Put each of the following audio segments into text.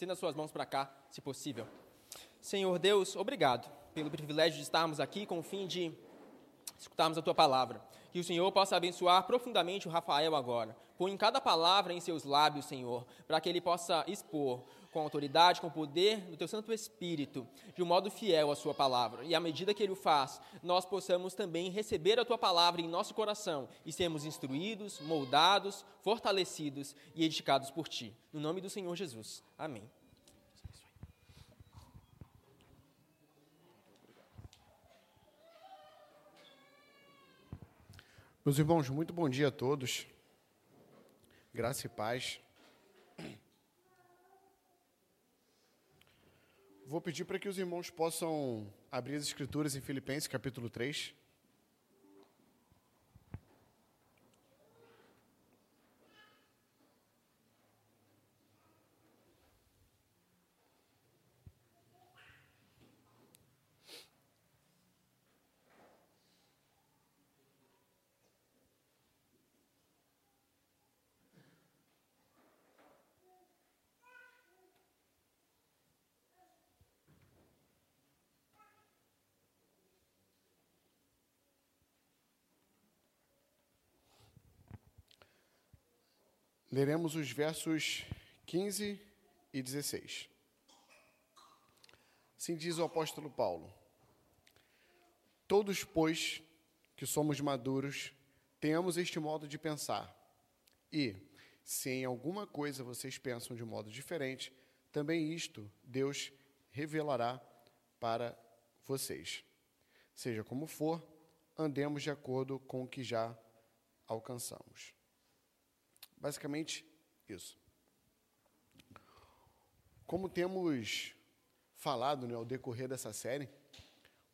Estenda suas mãos para cá, se possível. Senhor Deus, obrigado pelo privilégio de estarmos aqui com o fim de escutarmos a tua palavra. Que o Senhor possa abençoar profundamente o Rafael agora. Põe cada palavra em seus lábios, Senhor, para que ele possa expor com autoridade, com poder do teu Santo Espírito, de um modo fiel à sua palavra. E à medida que ele o faz, nós possamos também receber a tua palavra em nosso coração e sermos instruídos, moldados, fortalecidos e edificados por ti. No nome do Senhor Jesus. Amém. Meus irmãos, muito bom dia a todos. Graça e paz. Vou pedir para que os irmãos possam abrir as escrituras em Filipenses, capítulo 3. Leremos os versos 15 e 16. Assim diz o apóstolo Paulo: Todos, pois, que somos maduros, tenhamos este modo de pensar. E, se em alguma coisa vocês pensam de modo diferente, também isto Deus revelará para vocês. Seja como for, andemos de acordo com o que já alcançamos. Basicamente, isso. Como temos falado né, ao decorrer dessa série,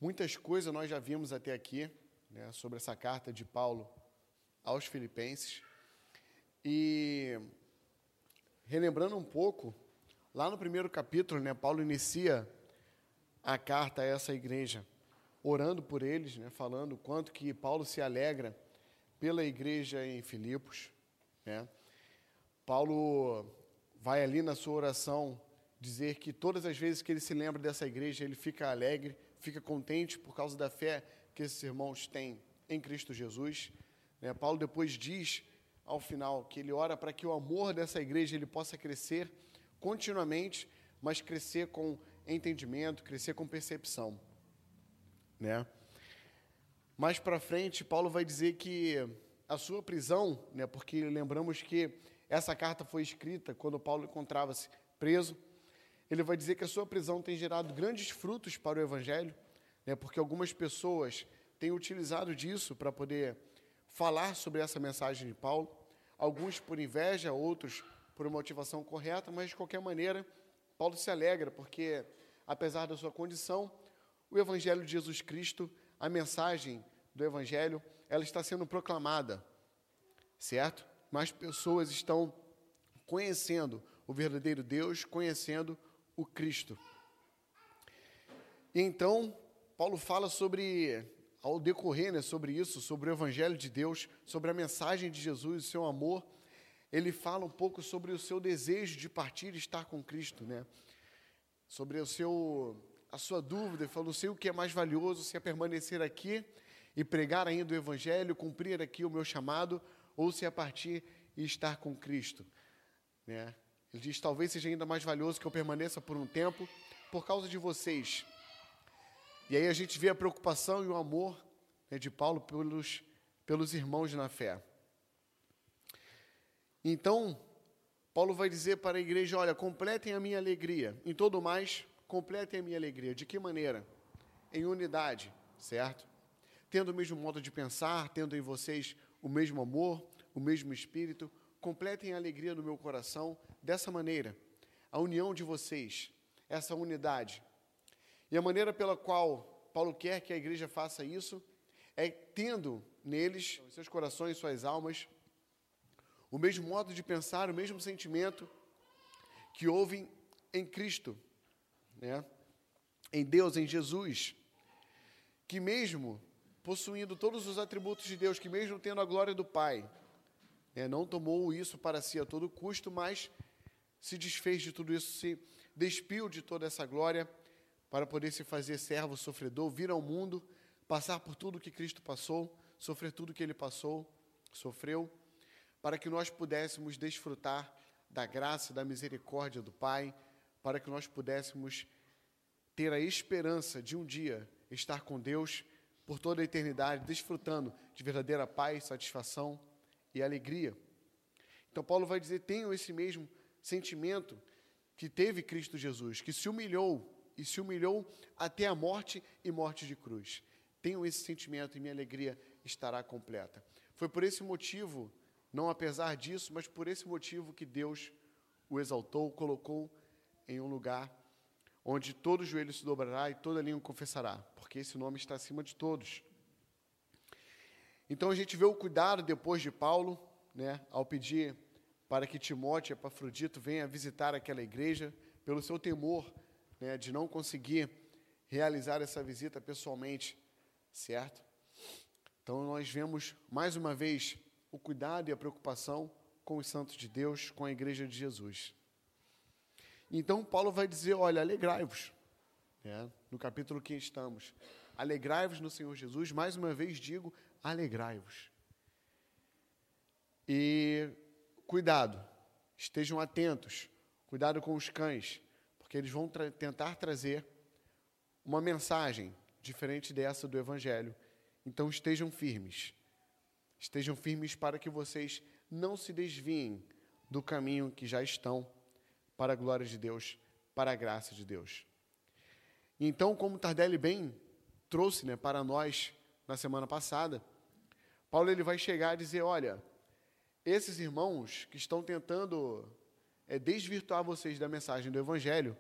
muitas coisas nós já vimos até aqui né, sobre essa carta de Paulo aos Filipenses. E relembrando um pouco, lá no primeiro capítulo, né, Paulo inicia a carta a essa igreja, orando por eles, né, falando quanto que Paulo se alegra pela igreja em Filipos, né? Paulo vai ali na sua oração dizer que todas as vezes que ele se lembra dessa igreja, ele fica alegre, fica contente por causa da fé que esses irmãos têm em Cristo Jesus. Né? Paulo depois diz ao final que ele ora para que o amor dessa igreja ele possa crescer continuamente, mas crescer com entendimento, crescer com percepção, né? Mais para frente, Paulo vai dizer que a sua prisão, né, porque lembramos que essa carta foi escrita quando Paulo encontrava-se preso. Ele vai dizer que a sua prisão tem gerado grandes frutos para o evangelho, né, porque algumas pessoas têm utilizado disso para poder falar sobre essa mensagem de Paulo, alguns por inveja, outros por motivação correta, mas de qualquer maneira, Paulo se alegra porque apesar da sua condição, o evangelho de Jesus Cristo, a mensagem do evangelho, ela está sendo proclamada, certo? Mais pessoas estão conhecendo o verdadeiro Deus, conhecendo o Cristo. E então, Paulo fala sobre, ao decorrer né, sobre isso, sobre o Evangelho de Deus, sobre a mensagem de Jesus, o seu amor, ele fala um pouco sobre o seu desejo de partir e estar com Cristo, né? Sobre o seu, a sua dúvida, ele não sei o que é mais valioso, se é permanecer aqui e pregar ainda o Evangelho, cumprir aqui o meu chamado, ou se é partir e estar com Cristo. Né? Ele diz: talvez seja ainda mais valioso que eu permaneça por um tempo por causa de vocês. E aí a gente vê a preocupação e o amor né, de Paulo pelos, pelos irmãos na fé. Então, Paulo vai dizer para a igreja: olha, completem a minha alegria. Em todo mais, completem a minha alegria. De que maneira? Em unidade, certo? Tendo o mesmo modo de pensar, tendo em vocês o mesmo amor, o mesmo espírito, completem a alegria no meu coração dessa maneira. A união de vocês, essa unidade. E a maneira pela qual Paulo quer que a igreja faça isso é tendo neles, seus corações, suas almas, o mesmo modo de pensar, o mesmo sentimento que houve em Cristo, né? em Deus, em Jesus, que mesmo possuindo todos os atributos de Deus, que mesmo tendo a glória do Pai, né, não tomou isso para si a todo custo, mas se desfez de tudo isso, se despiu de toda essa glória para poder se fazer servo sofredor, vir ao mundo, passar por tudo que Cristo passou, sofrer tudo que ele passou, sofreu, para que nós pudéssemos desfrutar da graça, da misericórdia do Pai, para que nós pudéssemos ter a esperança de um dia estar com Deus por toda a eternidade, desfrutando de verdadeira paz, satisfação e alegria. Então, Paulo vai dizer: tenham esse mesmo sentimento que teve Cristo Jesus, que se humilhou e se humilhou até a morte e morte de cruz. Tenham esse sentimento e minha alegria estará completa. Foi por esse motivo, não apesar disso, mas por esse motivo que Deus o exaltou, colocou em um lugar onde todo joelho se dobrará e toda língua confessará, porque esse nome está acima de todos. Então a gente vê o cuidado depois de Paulo, né, ao pedir para que Timóteo e Epafrodito venham visitar aquela igreja, pelo seu temor né, de não conseguir realizar essa visita pessoalmente, certo? Então nós vemos mais uma vez o cuidado e a preocupação com os santos de Deus, com a igreja de Jesus. Então Paulo vai dizer: olha, alegrai-vos, né, no capítulo que estamos. Alegrai-vos no Senhor Jesus, mais uma vez digo, alegrai-vos. E cuidado, estejam atentos, cuidado com os cães, porque eles vão tra tentar trazer uma mensagem diferente dessa do Evangelho. Então estejam firmes. Estejam firmes para que vocês não se desviem do caminho que já estão para a glória de Deus, para a graça de Deus. Então, como Tardelli bem trouxe né, para nós na semana passada, Paulo ele vai chegar a dizer: olha, esses irmãos que estão tentando é, desvirtuar vocês da mensagem do Evangelho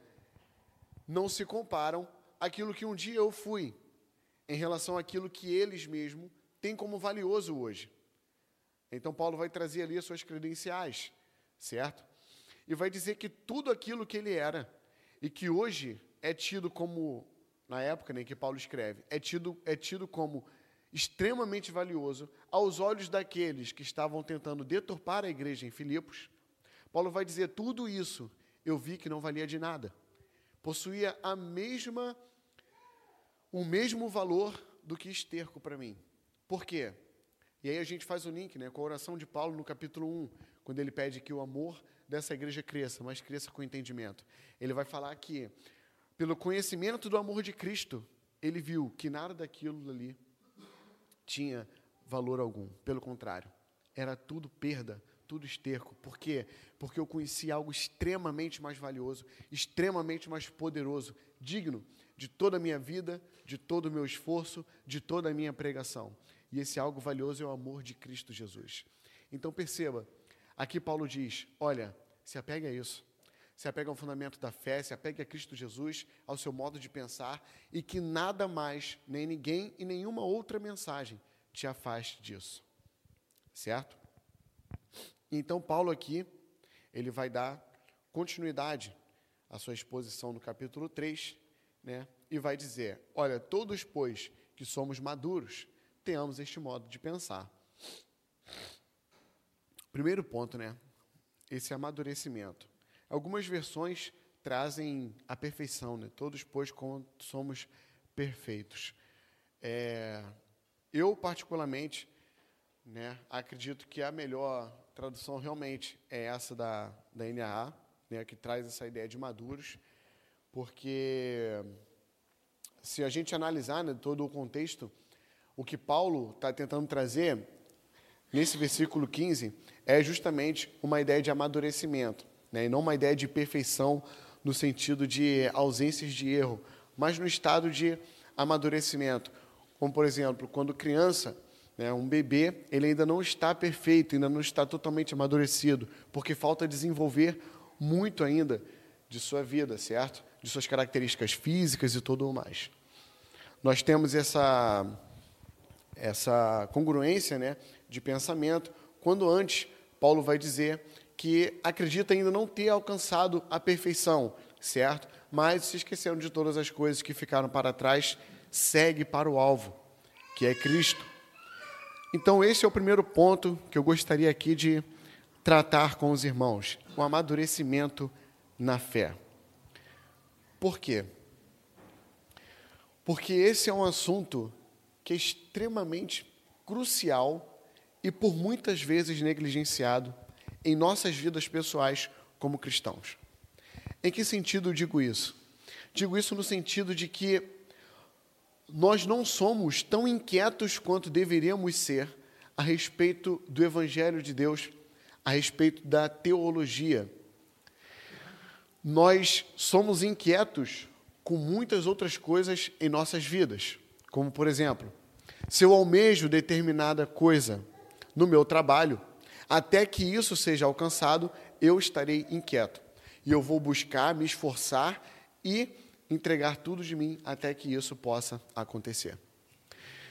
não se comparam àquilo que um dia eu fui, em relação àquilo que eles mesmos têm como valioso hoje. Então, Paulo vai trazer ali as suas credenciais, certo? E vai dizer que tudo aquilo que ele era e que hoje é tido como, na época né, que Paulo escreve, é tido, é tido como extremamente valioso aos olhos daqueles que estavam tentando deturpar a igreja em Filipos. Paulo vai dizer: tudo isso eu vi que não valia de nada. Possuía a mesma o mesmo valor do que esterco para mim. Por quê? E aí a gente faz o link né, com a oração de Paulo no capítulo 1, quando ele pede que o amor dessa igreja cresça, mas cresça com entendimento. Ele vai falar que, pelo conhecimento do amor de Cristo, ele viu que nada daquilo ali tinha valor algum. Pelo contrário, era tudo perda, tudo esterco. Por quê? Porque eu conheci algo extremamente mais valioso, extremamente mais poderoso, digno de toda a minha vida, de todo o meu esforço, de toda a minha pregação. E esse algo valioso é o amor de Cristo Jesus. Então perceba, aqui Paulo diz: olha, se apegue a isso. Se apega ao fundamento da fé, se apegue a Cristo Jesus, ao seu modo de pensar, e que nada mais, nem ninguém e nenhuma outra mensagem te afaste disso. Certo? Então, Paulo aqui, ele vai dar continuidade à sua exposição no capítulo 3, né? E vai dizer: Olha, todos, pois, que somos maduros, tenhamos este modo de pensar. Primeiro ponto, né? Esse amadurecimento. Algumas versões trazem a perfeição, né? Todos, pois, somos perfeitos. É, eu, particularmente, né, acredito que a melhor tradução realmente é essa da, da NAA, né, que traz essa ideia de maduros, porque se a gente analisar né, todo o contexto, o que Paulo está tentando trazer nesse versículo 15 é justamente uma ideia de amadurecimento né? e não uma ideia de perfeição no sentido de ausências de erro, mas no estado de amadurecimento. Como, por exemplo, quando criança, né, um bebê, ele ainda não está perfeito, ainda não está totalmente amadurecido, porque falta desenvolver muito ainda de sua vida, certo? De suas características físicas e tudo mais. Nós temos essa, essa congruência né, de pensamento, quando antes Paulo vai dizer que acredita ainda não ter alcançado a perfeição, certo? Mas se esqueceram de todas as coisas que ficaram para trás, segue para o alvo, que é Cristo. Então, esse é o primeiro ponto que eu gostaria aqui de tratar com os irmãos: o amadurecimento na fé. Por quê? Porque esse é um assunto que é extremamente crucial e por muitas vezes negligenciado em nossas vidas pessoais como cristãos. Em que sentido digo isso? Digo isso no sentido de que nós não somos tão inquietos quanto deveríamos ser a respeito do Evangelho de Deus, a respeito da teologia. Nós somos inquietos com muitas outras coisas em nossas vidas, como, por exemplo, se eu almejo determinada coisa no meu trabalho, até que isso seja alcançado, eu estarei inquieto. E eu vou buscar, me esforçar e entregar tudo de mim até que isso possa acontecer.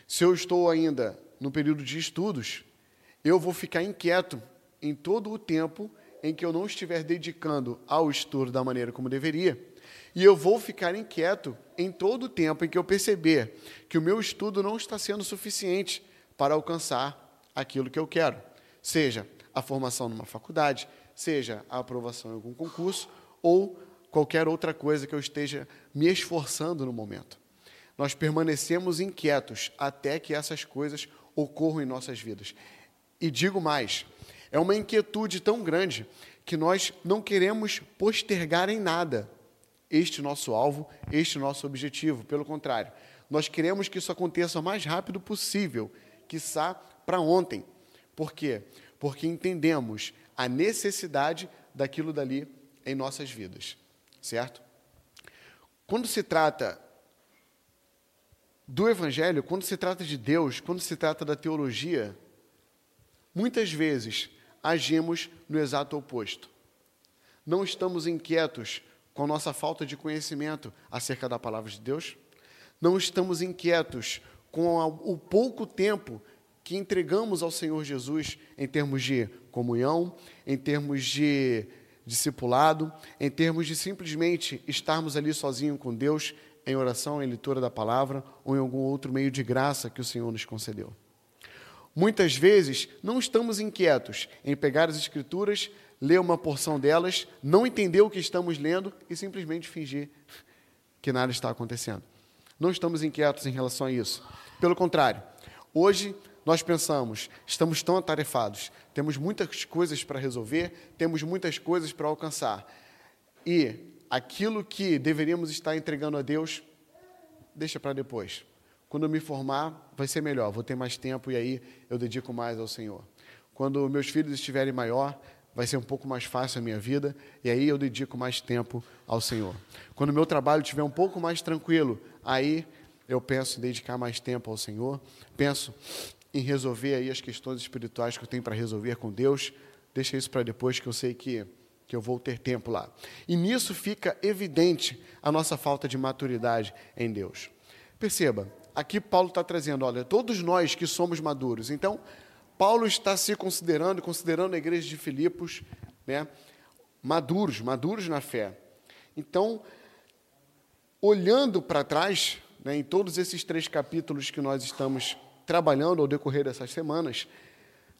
Se eu estou ainda no período de estudos, eu vou ficar inquieto em todo o tempo em que eu não estiver dedicando ao estudo da maneira como deveria. E eu vou ficar inquieto em todo o tempo em que eu perceber que o meu estudo não está sendo suficiente para alcançar aquilo que eu quero, seja a formação numa faculdade, seja a aprovação em algum concurso ou qualquer outra coisa que eu esteja me esforçando no momento. Nós permanecemos inquietos até que essas coisas ocorram em nossas vidas. E digo mais, é uma inquietude tão grande que nós não queremos postergar em nada este nosso alvo, este nosso objetivo. Pelo contrário, nós queremos que isso aconteça o mais rápido possível, quiçá para ontem. Por quê? Porque entendemos a necessidade daquilo dali em nossas vidas, certo? Quando se trata do Evangelho, quando se trata de Deus, quando se trata da teologia, muitas vezes agimos no exato oposto. Não estamos inquietos com nossa falta de conhecimento acerca da palavra de Deus, não estamos inquietos com o pouco tempo que entregamos ao Senhor Jesus em termos de comunhão, em termos de discipulado, em termos de simplesmente estarmos ali sozinhos com Deus em oração, em leitura da palavra ou em algum outro meio de graça que o Senhor nos concedeu. Muitas vezes não estamos inquietos em pegar as Escrituras, ler uma porção delas, não entender o que estamos lendo e simplesmente fingir que nada está acontecendo. Não estamos inquietos em relação a isso. Pelo contrário, hoje nós pensamos, estamos tão atarefados, temos muitas coisas para resolver, temos muitas coisas para alcançar. E aquilo que deveríamos estar entregando a Deus, deixa para depois. Quando eu me formar, vai ser melhor, vou ter mais tempo e aí eu dedico mais ao Senhor. Quando meus filhos estiverem maior, vai ser um pouco mais fácil a minha vida e aí eu dedico mais tempo ao Senhor. Quando o meu trabalho estiver um pouco mais tranquilo, aí eu penso em dedicar mais tempo ao Senhor, penso em resolver aí as questões espirituais que eu tenho para resolver com Deus. Deixa isso para depois, que eu sei que, que eu vou ter tempo lá. E nisso fica evidente a nossa falta de maturidade em Deus. Perceba, aqui Paulo está trazendo, olha, todos nós que somos maduros. Então, Paulo está se considerando, considerando a igreja de Filipos, né, maduros, maduros na fé. Então, olhando para trás, né, em todos esses três capítulos que nós estamos trabalhando ao decorrer dessas semanas,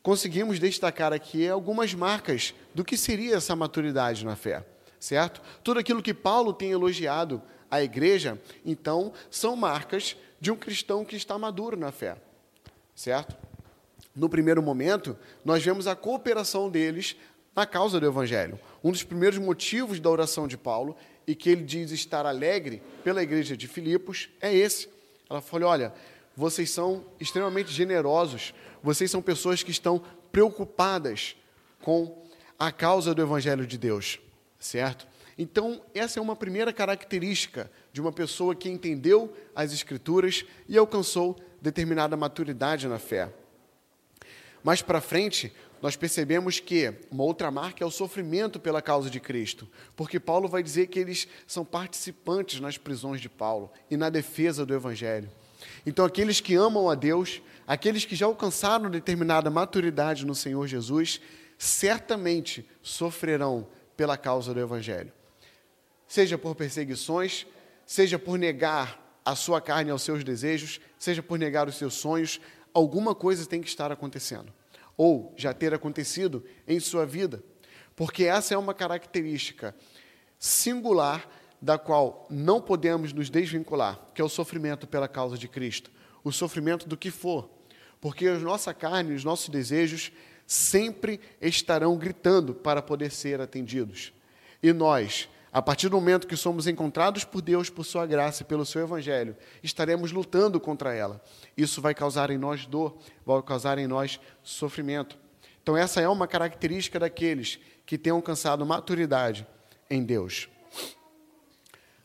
conseguimos destacar aqui algumas marcas do que seria essa maturidade na fé, certo? Tudo aquilo que Paulo tem elogiado à igreja, então, são marcas de um cristão que está maduro na fé, certo? No primeiro momento, nós vemos a cooperação deles na causa do Evangelho. Um dos primeiros motivos da oração de Paulo, e que ele diz estar alegre pela igreja de Filipos, é esse. Ela falou: olha, vocês são extremamente generosos, vocês são pessoas que estão preocupadas com a causa do Evangelho de Deus, certo? Então, essa é uma primeira característica de uma pessoa que entendeu as Escrituras e alcançou determinada maturidade na fé. Mais para frente, nós percebemos que uma outra marca é o sofrimento pela causa de Cristo, porque Paulo vai dizer que eles são participantes nas prisões de Paulo e na defesa do Evangelho. Então, aqueles que amam a Deus, aqueles que já alcançaram determinada maturidade no Senhor Jesus, certamente sofrerão pela causa do Evangelho. Seja por perseguições, seja por negar a sua carne aos seus desejos, seja por negar os seus sonhos, alguma coisa tem que estar acontecendo. Ou já ter acontecido em sua vida. Porque essa é uma característica singular da qual não podemos nos desvincular, que é o sofrimento pela causa de Cristo, o sofrimento do que for, porque a nossa carne, os nossos desejos sempre estarão gritando para poder ser atendidos. E nós, a partir do momento que somos encontrados por Deus, por Sua graça e pelo Seu Evangelho, estaremos lutando contra ela. Isso vai causar em nós dor, vai causar em nós sofrimento. Então, essa é uma característica daqueles que têm alcançado maturidade em Deus.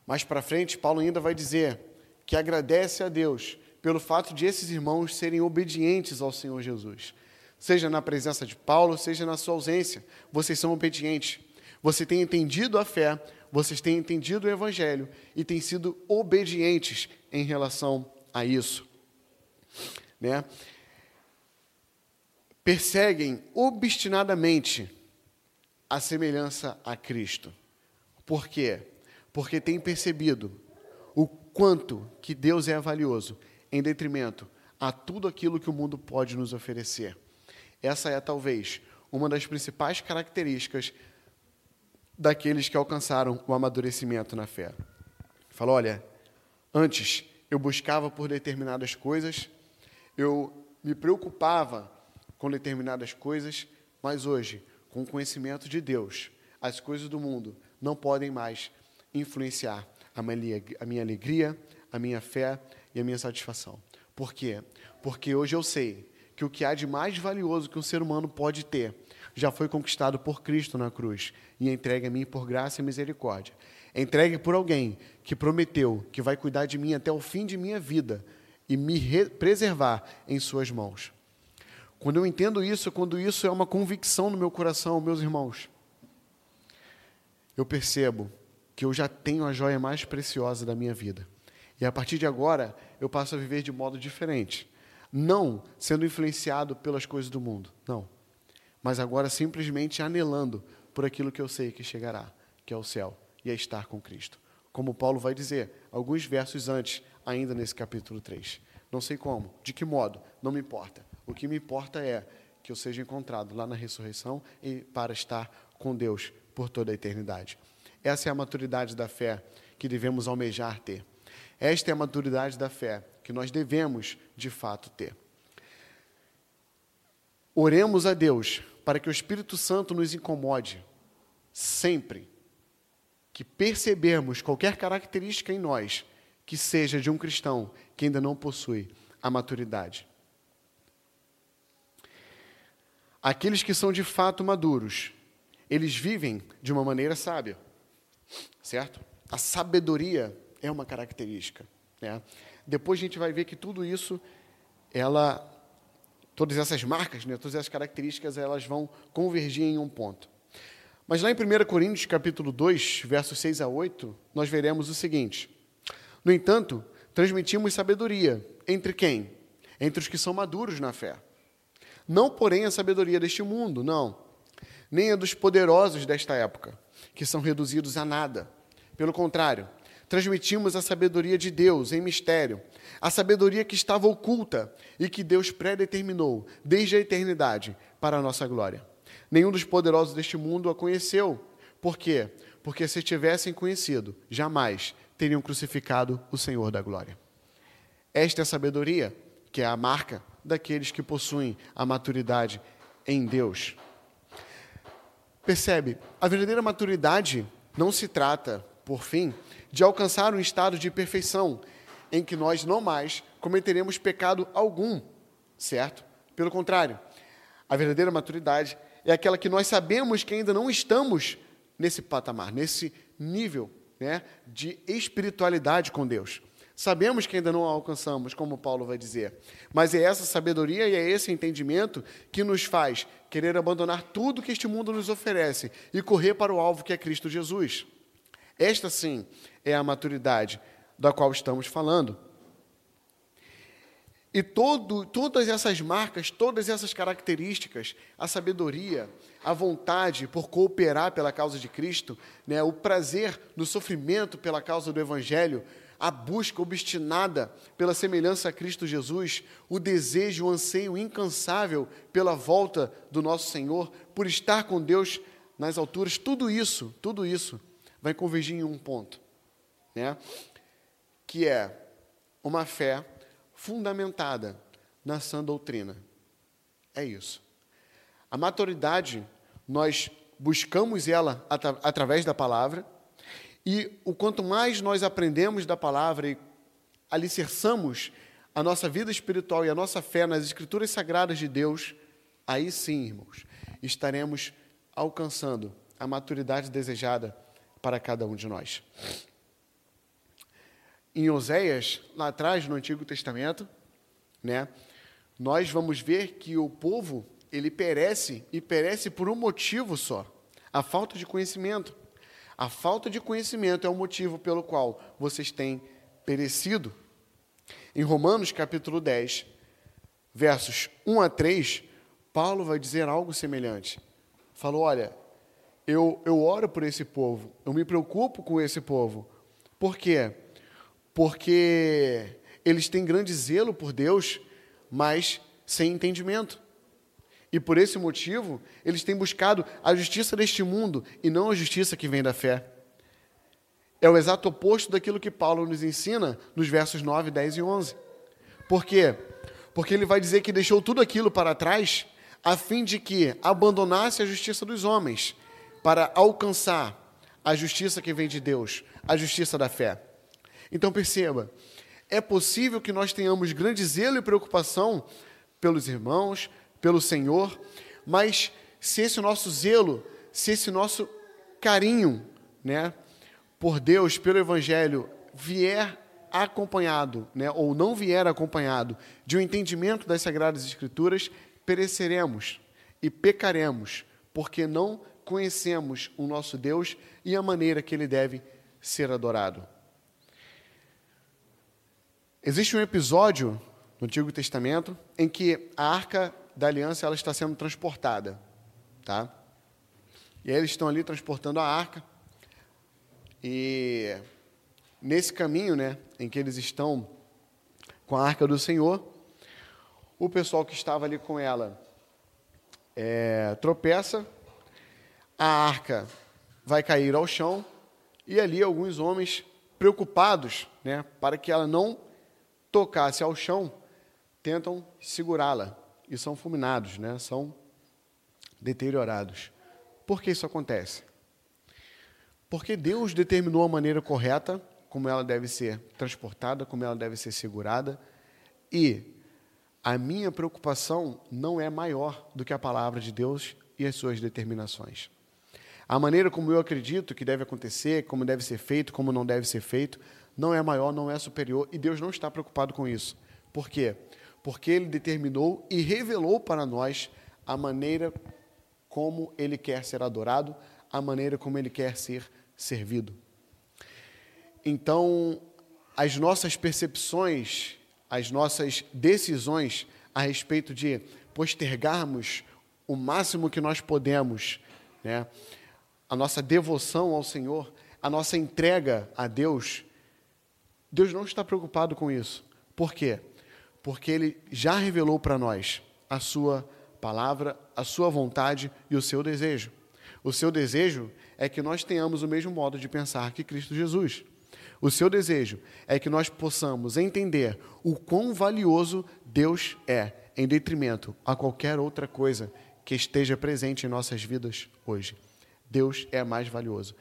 Mais para frente, Paulo ainda vai dizer que agradece a Deus pelo fato de esses irmãos serem obedientes ao Senhor Jesus. Seja na presença de Paulo, seja na sua ausência, vocês são obedientes. Você tem entendido a fé, vocês têm entendido o Evangelho e têm sido obedientes em relação a isso. Né? Perseguem obstinadamente a semelhança a Cristo. Por quê? Porque têm percebido o quanto que Deus é valioso em detrimento a tudo aquilo que o mundo pode nos oferecer. Essa é talvez uma das principais características daqueles que alcançaram o amadurecimento na fé. Fala, olha, antes eu buscava por determinadas coisas, eu me preocupava com determinadas coisas, mas hoje, com o conhecimento de Deus, as coisas do mundo não podem mais influenciar a minha alegria, a minha fé e a minha satisfação. Por quê? Porque hoje eu sei que o que há de mais valioso que um ser humano pode ter já foi conquistado por Cristo na cruz e entregue a mim por graça e misericórdia. Entregue por alguém que prometeu que vai cuidar de mim até o fim de minha vida e me preservar em suas mãos. Quando eu entendo isso, quando isso é uma convicção no meu coração, meus irmãos, eu percebo que eu já tenho a joia mais preciosa da minha vida. E a partir de agora, eu passo a viver de modo diferente não sendo influenciado pelas coisas do mundo, não. Mas agora simplesmente anelando por aquilo que eu sei que chegará, que é o céu, e é estar com Cristo. Como Paulo vai dizer, alguns versos antes, ainda nesse capítulo 3. Não sei como, de que modo, não me importa. O que me importa é que eu seja encontrado lá na ressurreição e para estar com Deus por toda a eternidade. Essa é a maturidade da fé que devemos almejar ter. Esta é a maturidade da fé que nós devemos, de fato, ter. Oremos a Deus para que o Espírito Santo nos incomode sempre que percebermos qualquer característica em nós que seja de um cristão que ainda não possui a maturidade. Aqueles que são de fato maduros, eles vivem de uma maneira sábia, certo? A sabedoria é uma característica. Né? Depois a gente vai ver que tudo isso, ela, todas essas marcas, né, todas essas características, elas vão convergir em um ponto. Mas lá em 1 Coríntios, capítulo 2, versos 6 a 8, nós veremos o seguinte: No entanto, transmitimos sabedoria entre quem? Entre os que são maduros na fé. Não, porém, a sabedoria deste mundo, não. Nem a dos poderosos desta época, que são reduzidos a nada. Pelo contrário, transmitimos a sabedoria de Deus em mistério, a sabedoria que estava oculta e que Deus predeterminou desde a eternidade para a nossa glória. Nenhum dos poderosos deste mundo a conheceu. Por quê? Porque se tivessem conhecido, jamais teriam crucificado o Senhor da glória. Esta é a sabedoria, que é a marca daqueles que possuem a maturidade em Deus. Percebe? A verdadeira maturidade não se trata, por fim, de alcançar um estado de perfeição em que nós não mais cometeremos pecado algum, certo? Pelo contrário, a verdadeira maturidade é aquela que nós sabemos que ainda não estamos nesse patamar, nesse nível né, de espiritualidade com Deus. Sabemos que ainda não alcançamos, como Paulo vai dizer, mas é essa sabedoria e é esse entendimento que nos faz querer abandonar tudo que este mundo nos oferece e correr para o alvo que é Cristo Jesus. Esta sim é a maturidade da qual estamos falando. E todo, todas essas marcas, todas essas características, a sabedoria, a vontade por cooperar pela causa de Cristo, né, o prazer no sofrimento pela causa do Evangelho, a busca obstinada pela semelhança a Cristo Jesus, o desejo, o anseio incansável pela volta do nosso Senhor, por estar com Deus nas alturas, tudo isso, tudo isso vai convergir em um ponto, né? que é uma fé fundamentada na sã doutrina. É isso. A maturidade, nós buscamos ela atra através da palavra, e o quanto mais nós aprendemos da palavra e alicerçamos a nossa vida espiritual e a nossa fé nas escrituras sagradas de Deus, aí sim, irmãos, estaremos alcançando a maturidade desejada para cada um de nós. Em Oséias, lá atrás, no Antigo Testamento, né, nós vamos ver que o povo, ele perece, e perece por um motivo só, a falta de conhecimento. A falta de conhecimento é o motivo pelo qual vocês têm perecido. Em Romanos capítulo 10, versos 1 a 3, Paulo vai dizer algo semelhante. Falou: Olha, eu, eu oro por esse povo, eu me preocupo com esse povo. Por quê? Porque eles têm grande zelo por Deus, mas sem entendimento. E por esse motivo, eles têm buscado a justiça deste mundo e não a justiça que vem da fé. É o exato oposto daquilo que Paulo nos ensina nos versos 9, 10 e 11. Por quê? Porque ele vai dizer que deixou tudo aquilo para trás a fim de que abandonasse a justiça dos homens para alcançar a justiça que vem de Deus, a justiça da fé. Então perceba, é possível que nós tenhamos grande zelo e preocupação pelos irmãos, pelo Senhor, mas se esse nosso zelo, se esse nosso carinho, né, por Deus, pelo Evangelho, vier acompanhado, né, ou não vier acompanhado de um entendimento das Sagradas Escrituras, pereceremos e pecaremos, porque não conhecemos o nosso Deus e a maneira que ele deve ser adorado. Existe um episódio no Antigo Testamento em que a arca da aliança ela está sendo transportada, tá? E aí eles estão ali transportando a arca. E nesse caminho, né, em que eles estão com a arca do Senhor, o pessoal que estava ali com ela é, tropeça, a arca vai cair ao chão e ali alguns homens preocupados, né, para que ela não tocasse ao chão, tentam segurá-la e são fulminados, né? são deteriorados. Por que isso acontece? Porque Deus determinou a maneira correta como ela deve ser transportada, como ela deve ser segurada, e a minha preocupação não é maior do que a palavra de Deus e as suas determinações. A maneira como eu acredito que deve acontecer, como deve ser feito, como não deve ser feito, não é maior, não é superior, e Deus não está preocupado com isso. Por quê? porque ele determinou e revelou para nós a maneira como ele quer ser adorado, a maneira como ele quer ser servido. Então, as nossas percepções, as nossas decisões a respeito de postergarmos o máximo que nós podemos, né, a nossa devoção ao Senhor, a nossa entrega a Deus, Deus não está preocupado com isso. Por quê? porque ele já revelou para nós a sua palavra, a sua vontade e o seu desejo. O seu desejo é que nós tenhamos o mesmo modo de pensar que Cristo Jesus. O seu desejo é que nós possamos entender o quão valioso Deus é, em detrimento a qualquer outra coisa que esteja presente em nossas vidas hoje. Deus é mais valioso.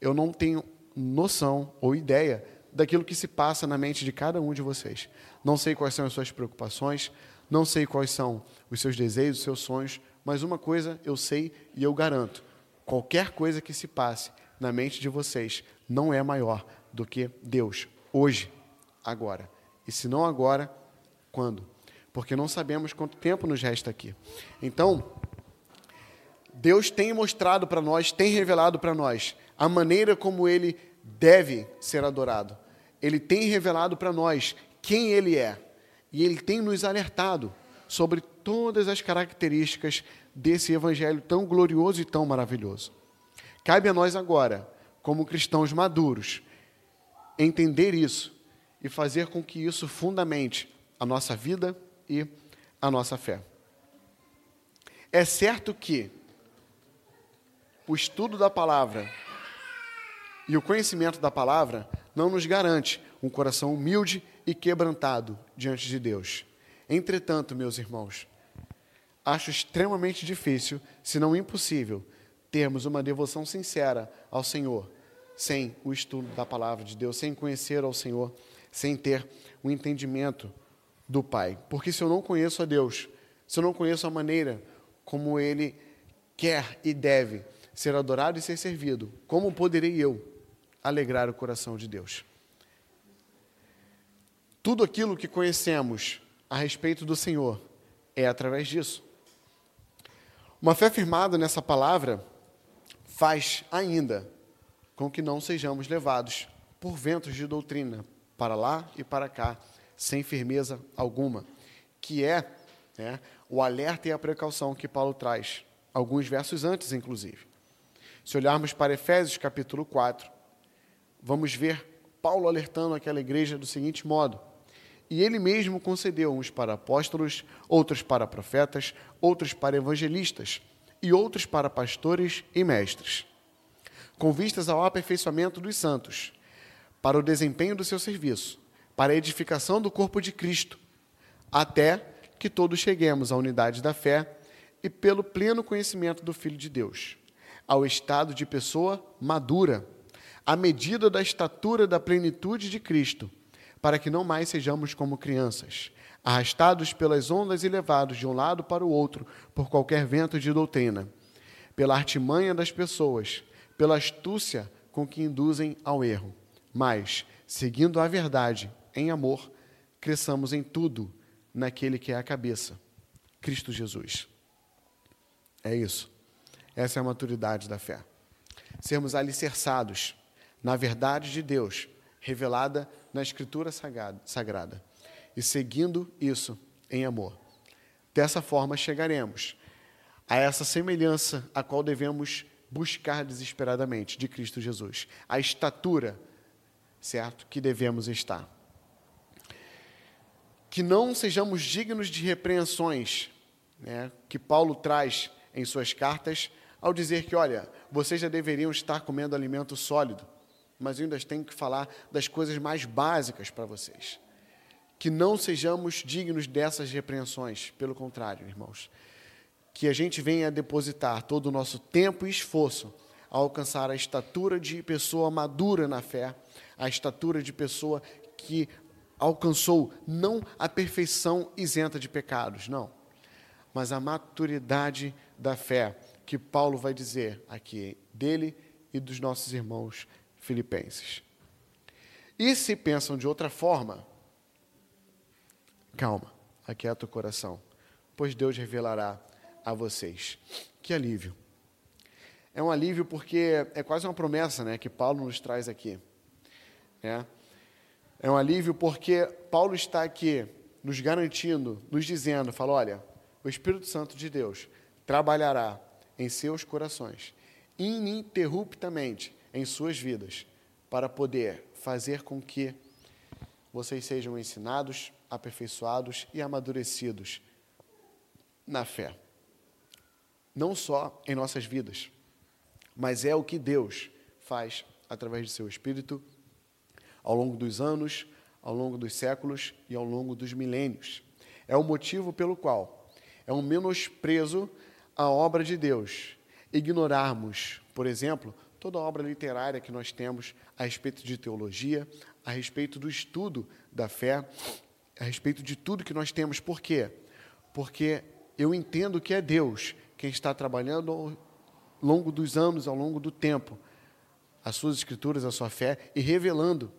Eu não tenho noção ou ideia daquilo que se passa na mente de cada um de vocês. Não sei quais são as suas preocupações, não sei quais são os seus desejos, os seus sonhos, mas uma coisa eu sei e eu garanto: qualquer coisa que se passe na mente de vocês não é maior do que Deus, hoje, agora. E se não agora, quando? Porque não sabemos quanto tempo nos resta aqui. Então, Deus tem mostrado para nós, tem revelado para nós a maneira como Ele deve ser adorado. Ele tem revelado para nós quem Ele é e Ele tem nos alertado sobre todas as características desse Evangelho tão glorioso e tão maravilhoso. Cabe a nós agora, como cristãos maduros, entender isso e fazer com que isso fundamente a nossa vida e a nossa fé. É certo que o estudo da palavra e o conhecimento da palavra não nos garante um coração humilde e quebrantado diante de Deus. Entretanto, meus irmãos, acho extremamente difícil, se não impossível, termos uma devoção sincera ao Senhor, sem o estudo da palavra de Deus, sem conhecer ao Senhor, sem ter o entendimento do Pai. Porque se eu não conheço a Deus, se eu não conheço a maneira como Ele quer e deve ser adorado e ser servido, como poderei eu alegrar o coração de Deus? Tudo aquilo que conhecemos a respeito do Senhor é através disso. Uma fé firmada nessa palavra faz ainda com que não sejamos levados por ventos de doutrina para lá e para cá, sem firmeza alguma, que é né, o alerta e a precaução que Paulo traz, alguns versos antes, inclusive. Se olharmos para Efésios capítulo 4, vamos ver Paulo alertando aquela igreja do seguinte modo: E ele mesmo concedeu uns para apóstolos, outros para profetas, outros para evangelistas, e outros para pastores e mestres, com vistas ao aperfeiçoamento dos santos, para o desempenho do seu serviço, para a edificação do corpo de Cristo, até que todos cheguemos à unidade da fé e pelo pleno conhecimento do Filho de Deus, ao estado de pessoa madura, à medida da estatura da plenitude de Cristo, para que não mais sejamos como crianças, arrastados pelas ondas e levados de um lado para o outro por qualquer vento de doutrina, pela artimanha das pessoas, pela astúcia com que induzem ao erro. Mas, seguindo a verdade em amor, cresçamos em tudo naquele que é a cabeça, Cristo Jesus. É isso. Essa é a maturidade da fé. Sermos alicerçados na verdade de Deus, revelada na Escritura Sagrada, e seguindo isso em amor. Dessa forma chegaremos a essa semelhança a qual devemos buscar desesperadamente de Cristo Jesus, a estatura, certo, que devemos estar que não sejamos dignos de repreensões, né, que Paulo traz em suas cartas, ao dizer que, olha, vocês já deveriam estar comendo alimento sólido, mas eu ainda tenho que falar das coisas mais básicas para vocês. Que não sejamos dignos dessas repreensões, pelo contrário, irmãos. Que a gente venha depositar todo o nosso tempo e esforço a alcançar a estatura de pessoa madura na fé, a estatura de pessoa que alcançou não a perfeição isenta de pecados, não, mas a maturidade da fé, que Paulo vai dizer aqui dele e dos nossos irmãos filipenses. E se pensam de outra forma, calma, aquieta o coração, pois Deus revelará a vocês. Que alívio. É um alívio porque é quase uma promessa né, que Paulo nos traz aqui. É. É um alívio porque Paulo está aqui nos garantindo, nos dizendo, fala, olha, o Espírito Santo de Deus trabalhará em seus corações, ininterruptamente em suas vidas, para poder fazer com que vocês sejam ensinados, aperfeiçoados e amadurecidos na fé. Não só em nossas vidas, mas é o que Deus faz através de seu Espírito ao longo dos anos, ao longo dos séculos e ao longo dos milênios. É o motivo pelo qual é um menosprezo à obra de Deus. Ignorarmos, por exemplo, toda a obra literária que nós temos a respeito de teologia, a respeito do estudo da fé, a respeito de tudo que nós temos. Por quê? Porque eu entendo que é Deus quem está trabalhando ao longo dos anos, ao longo do tempo, as suas escrituras, a sua fé e revelando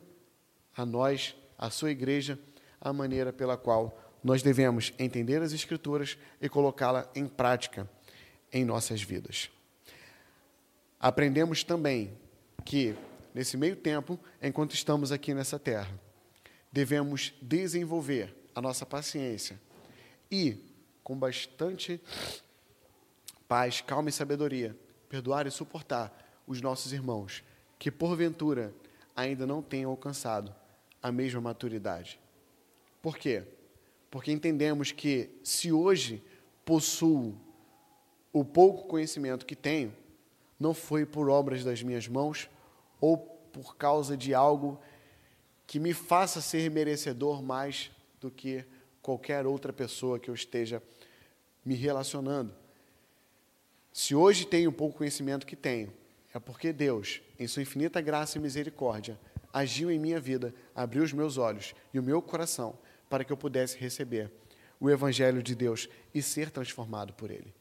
a nós, a sua igreja, a maneira pela qual nós devemos entender as Escrituras e colocá-la em prática em nossas vidas. Aprendemos também que, nesse meio tempo, enquanto estamos aqui nessa terra, devemos desenvolver a nossa paciência e, com bastante paz, calma e sabedoria, perdoar e suportar os nossos irmãos que, porventura, ainda não tenham alcançado a mesma maturidade. Por quê? Porque entendemos que se hoje possuo o pouco conhecimento que tenho, não foi por obras das minhas mãos ou por causa de algo que me faça ser merecedor mais do que qualquer outra pessoa que eu esteja me relacionando. Se hoje tenho pouco conhecimento que tenho, é porque Deus, em sua infinita graça e misericórdia, agiu em minha vida, abriu os meus olhos e o meu coração para que eu pudesse receber o Evangelho de Deus e ser transformado por Ele.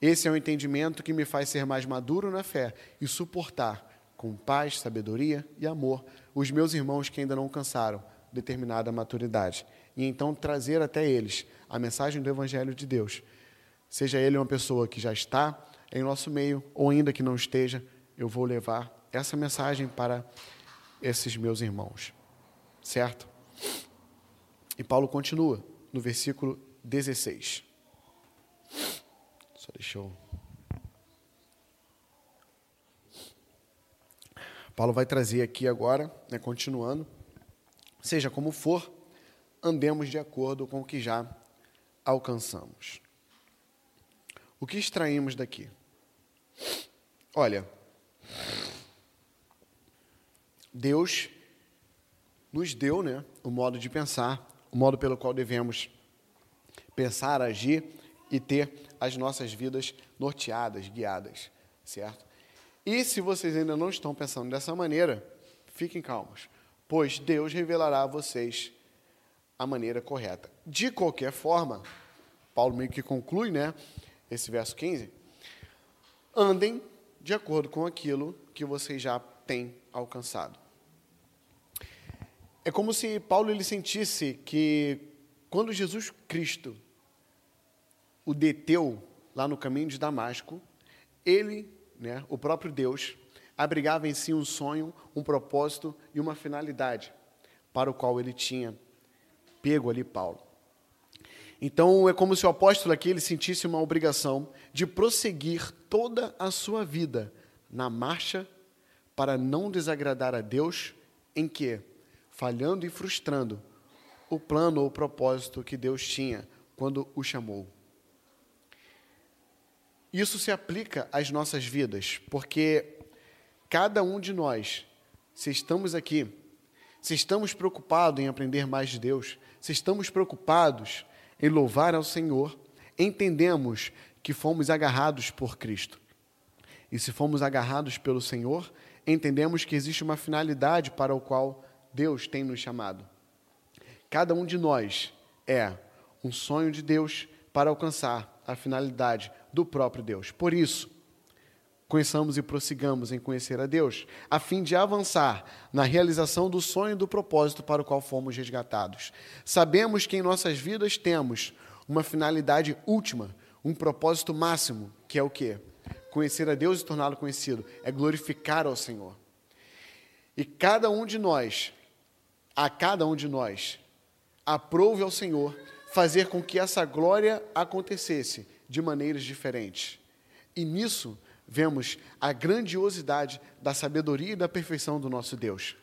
Esse é o entendimento que me faz ser mais maduro na fé e suportar com paz, sabedoria e amor os meus irmãos que ainda não alcançaram determinada maturidade e então trazer até eles a mensagem do Evangelho de Deus. Seja ele uma pessoa que já está em nosso meio ou ainda que não esteja, eu vou levar essa mensagem para esses meus irmãos. Certo? E Paulo continua no versículo 16. Só deixa eu. Paulo vai trazer aqui agora, né, continuando. Seja como for, andemos de acordo com o que já alcançamos. O que extraímos daqui? Olha, Deus nos deu né, o modo de pensar, o modo pelo qual devemos pensar, agir e ter as nossas vidas norteadas, guiadas, certo? E se vocês ainda não estão pensando dessa maneira, fiquem calmos, pois Deus revelará a vocês a maneira correta. De qualquer forma, Paulo meio que conclui, né, esse verso 15, andem de acordo com aquilo que vocês já têm alcançado. É como se Paulo ele sentisse que quando Jesus Cristo o deteu lá no caminho de Damasco, ele, né, o próprio Deus, abrigava em si um sonho, um propósito e uma finalidade para o qual ele tinha pego ali Paulo. Então é como se o apóstolo aqui ele sentisse uma obrigação de prosseguir toda a sua vida na marcha para não desagradar a Deus em que falhando e frustrando o plano ou propósito que Deus tinha quando o chamou. Isso se aplica às nossas vidas, porque cada um de nós, se estamos aqui, se estamos preocupados em aprender mais de Deus, se estamos preocupados em louvar ao Senhor, entendemos que fomos agarrados por Cristo. E se fomos agarrados pelo Senhor, entendemos que existe uma finalidade para o qual Deus tem nos chamado. Cada um de nós é um sonho de Deus para alcançar a finalidade do próprio Deus. Por isso, conheçamos e prossigamos em conhecer a Deus, a fim de avançar na realização do sonho e do propósito para o qual fomos resgatados. Sabemos que em nossas vidas temos uma finalidade última, um propósito máximo, que é o quê? Conhecer a Deus e torná-lo conhecido, é glorificar ao Senhor. E cada um de nós a cada um de nós, aprove ao Senhor fazer com que essa glória acontecesse de maneiras diferentes. E nisso vemos a grandiosidade da sabedoria e da perfeição do nosso Deus.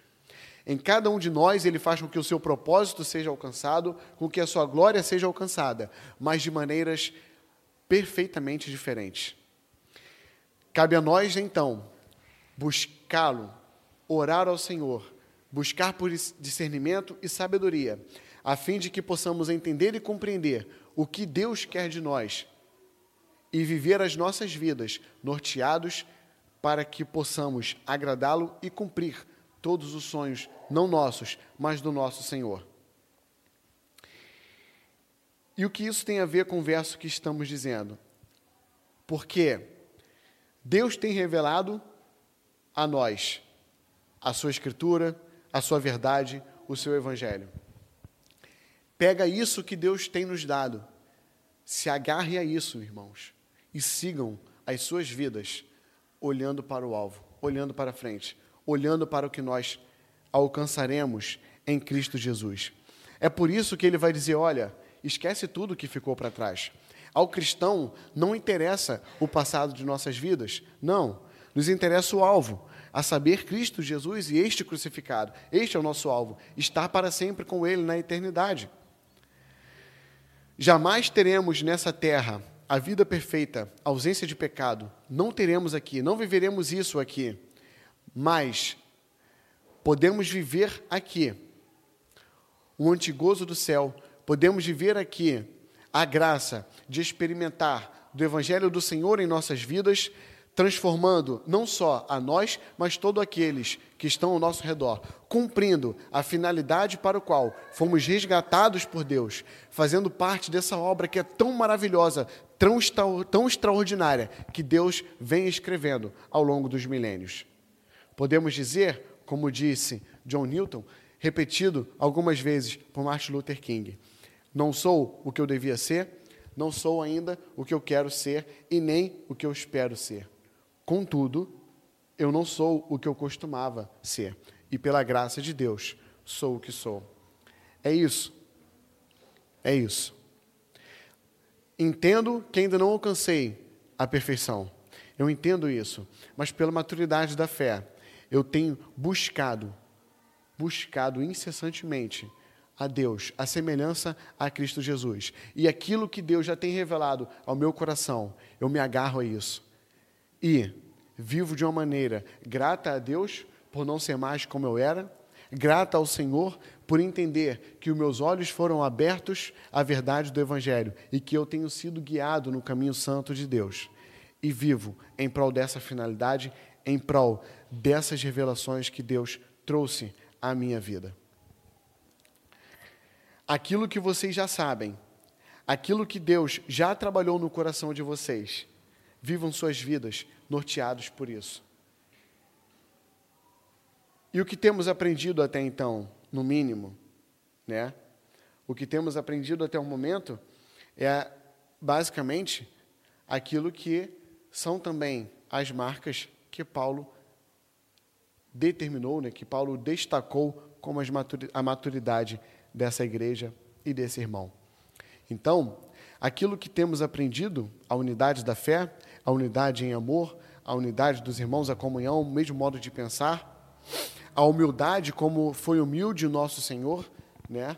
Em cada um de nós, ele faz com que o seu propósito seja alcançado, com que a sua glória seja alcançada, mas de maneiras perfeitamente diferentes. Cabe a nós, então, buscá-lo, orar ao Senhor, buscar por discernimento e sabedoria, a fim de que possamos entender e compreender o que Deus quer de nós e viver as nossas vidas norteados para que possamos agradá-lo e cumprir todos os sonhos, não nossos, mas do nosso Senhor. E o que isso tem a ver com o verso que estamos dizendo? Porque Deus tem revelado a nós a sua Escritura, a sua verdade, o seu evangelho. Pega isso que Deus tem nos dado, se agarre a isso, irmãos, e sigam as suas vidas olhando para o alvo, olhando para frente, olhando para o que nós alcançaremos em Cristo Jesus. É por isso que ele vai dizer: olha, esquece tudo que ficou para trás. Ao cristão não interessa o passado de nossas vidas, não, nos interessa o alvo, a saber, Cristo Jesus e este crucificado. Este é o nosso alvo, estar para sempre com Ele na eternidade. Jamais teremos nessa terra a vida perfeita, ausência de pecado. Não teremos aqui, não viveremos isso aqui. Mas podemos viver aqui o antigozo do céu, podemos viver aqui a graça de experimentar do Evangelho do Senhor em nossas vidas, transformando não só a nós, mas todos aqueles que estão ao nosso redor, cumprindo a finalidade para o qual fomos resgatados por Deus, fazendo parte dessa obra que é tão maravilhosa, tão, tão extraordinária, que Deus vem escrevendo ao longo dos milênios. Podemos dizer, como disse John Newton, repetido algumas vezes por Martin Luther King: Não sou o que eu devia ser, não sou ainda o que eu quero ser e nem o que eu espero ser. Contudo, eu não sou o que eu costumava ser, e pela graça de Deus, sou o que sou. É isso. É isso. Entendo que ainda não alcancei a perfeição. Eu entendo isso, mas pela maturidade da fé, eu tenho buscado, buscado incessantemente a Deus, a semelhança a Cristo Jesus. E aquilo que Deus já tem revelado ao meu coração, eu me agarro a isso e vivo de uma maneira grata a Deus por não ser mais como eu era, grata ao Senhor por entender que os meus olhos foram abertos à verdade do Evangelho e que eu tenho sido guiado no caminho santo de Deus. E vivo em prol dessa finalidade, em prol dessas revelações que Deus trouxe à minha vida. Aquilo que vocês já sabem, aquilo que Deus já trabalhou no coração de vocês, vivam suas vidas norteados por isso. E o que temos aprendido até então, no mínimo, né? O que temos aprendido até o momento é basicamente aquilo que são também as marcas que Paulo determinou, né, que Paulo destacou como a maturidade dessa igreja e desse irmão. Então, aquilo que temos aprendido, a unidade da fé, a unidade em amor, a unidade dos irmãos, a comunhão, o mesmo modo de pensar, a humildade, como foi humilde nosso Senhor, né?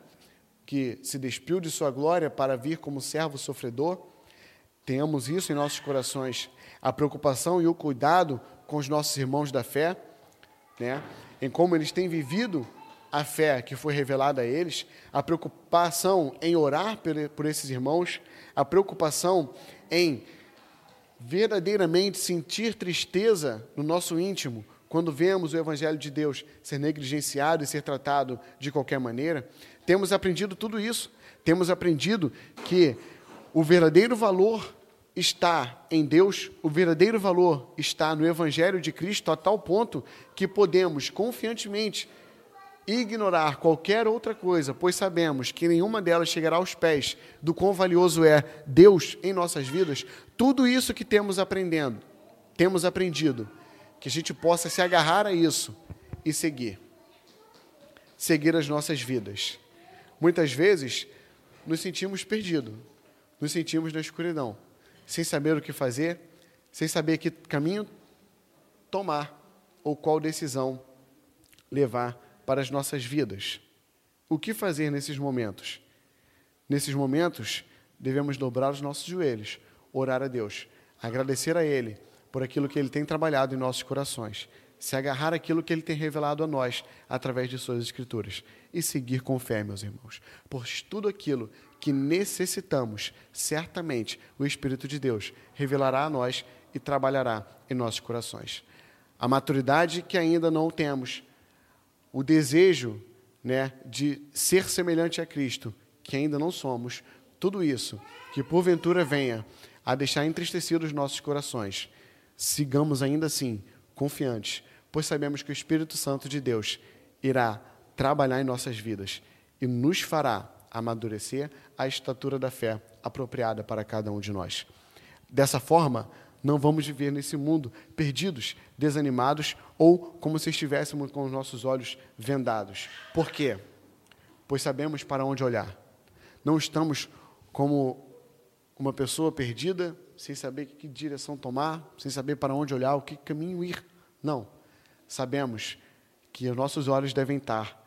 que se despiu de sua glória para vir como servo sofredor. Tenhamos isso em nossos corações. A preocupação e o cuidado com os nossos irmãos da fé, né? em como eles têm vivido a fé que foi revelada a eles, a preocupação em orar por esses irmãos, a preocupação em verdadeiramente sentir tristeza no nosso íntimo quando vemos o Evangelho de Deus ser negligenciado e ser tratado de qualquer maneira, temos aprendido tudo isso. Temos aprendido que o verdadeiro valor está em Deus, o verdadeiro valor está no Evangelho de Cristo, a tal ponto que podemos confiantemente ignorar qualquer outra coisa, pois sabemos que nenhuma delas chegará aos pés do quão valioso é Deus em nossas vidas, tudo isso que temos aprendendo, temos aprendido, que a gente possa se agarrar a isso e seguir. Seguir as nossas vidas. Muitas vezes nos sentimos perdidos, nos sentimos na escuridão, sem saber o que fazer, sem saber que caminho tomar ou qual decisão levar para as nossas vidas. O que fazer nesses momentos? Nesses momentos, devemos dobrar os nossos joelhos, orar a Deus, agradecer a Ele por aquilo que Ele tem trabalhado em nossos corações, se agarrar aquilo que Ele tem revelado a nós através de Suas Escrituras e seguir com fé, meus irmãos. Pois tudo aquilo que necessitamos, certamente o Espírito de Deus revelará a nós e trabalhará em nossos corações. A maturidade que ainda não temos, o desejo né, de ser semelhante a Cristo, que ainda não somos, tudo isso, que porventura venha a deixar entristecidos os nossos corações, sigamos ainda assim confiantes, pois sabemos que o Espírito Santo de Deus irá trabalhar em nossas vidas e nos fará amadurecer a estatura da fé apropriada para cada um de nós. Dessa forma, não vamos viver nesse mundo perdidos, desanimados ou como se estivéssemos com os nossos olhos vendados. Por quê? Pois sabemos para onde olhar. Não estamos como uma pessoa perdida, sem saber que direção tomar, sem saber para onde olhar, o que caminho ir. Não. Sabemos que os nossos olhos devem estar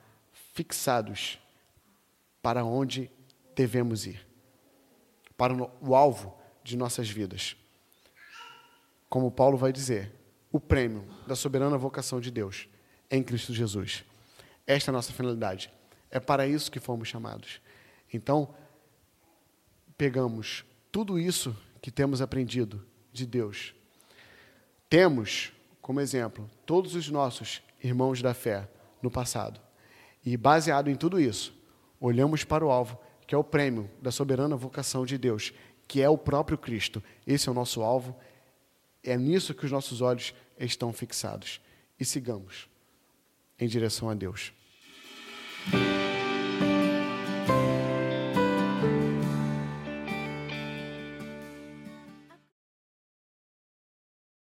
fixados para onde devemos ir, para o alvo de nossas vidas como Paulo vai dizer, o prêmio da soberana vocação de Deus em Cristo Jesus. Esta é a nossa finalidade. É para isso que fomos chamados. Então, pegamos tudo isso que temos aprendido de Deus. Temos, como exemplo, todos os nossos irmãos da fé no passado. E baseado em tudo isso, olhamos para o alvo, que é o prêmio da soberana vocação de Deus, que é o próprio Cristo. Esse é o nosso alvo. É nisso que os nossos olhos estão fixados. E sigamos em direção a Deus.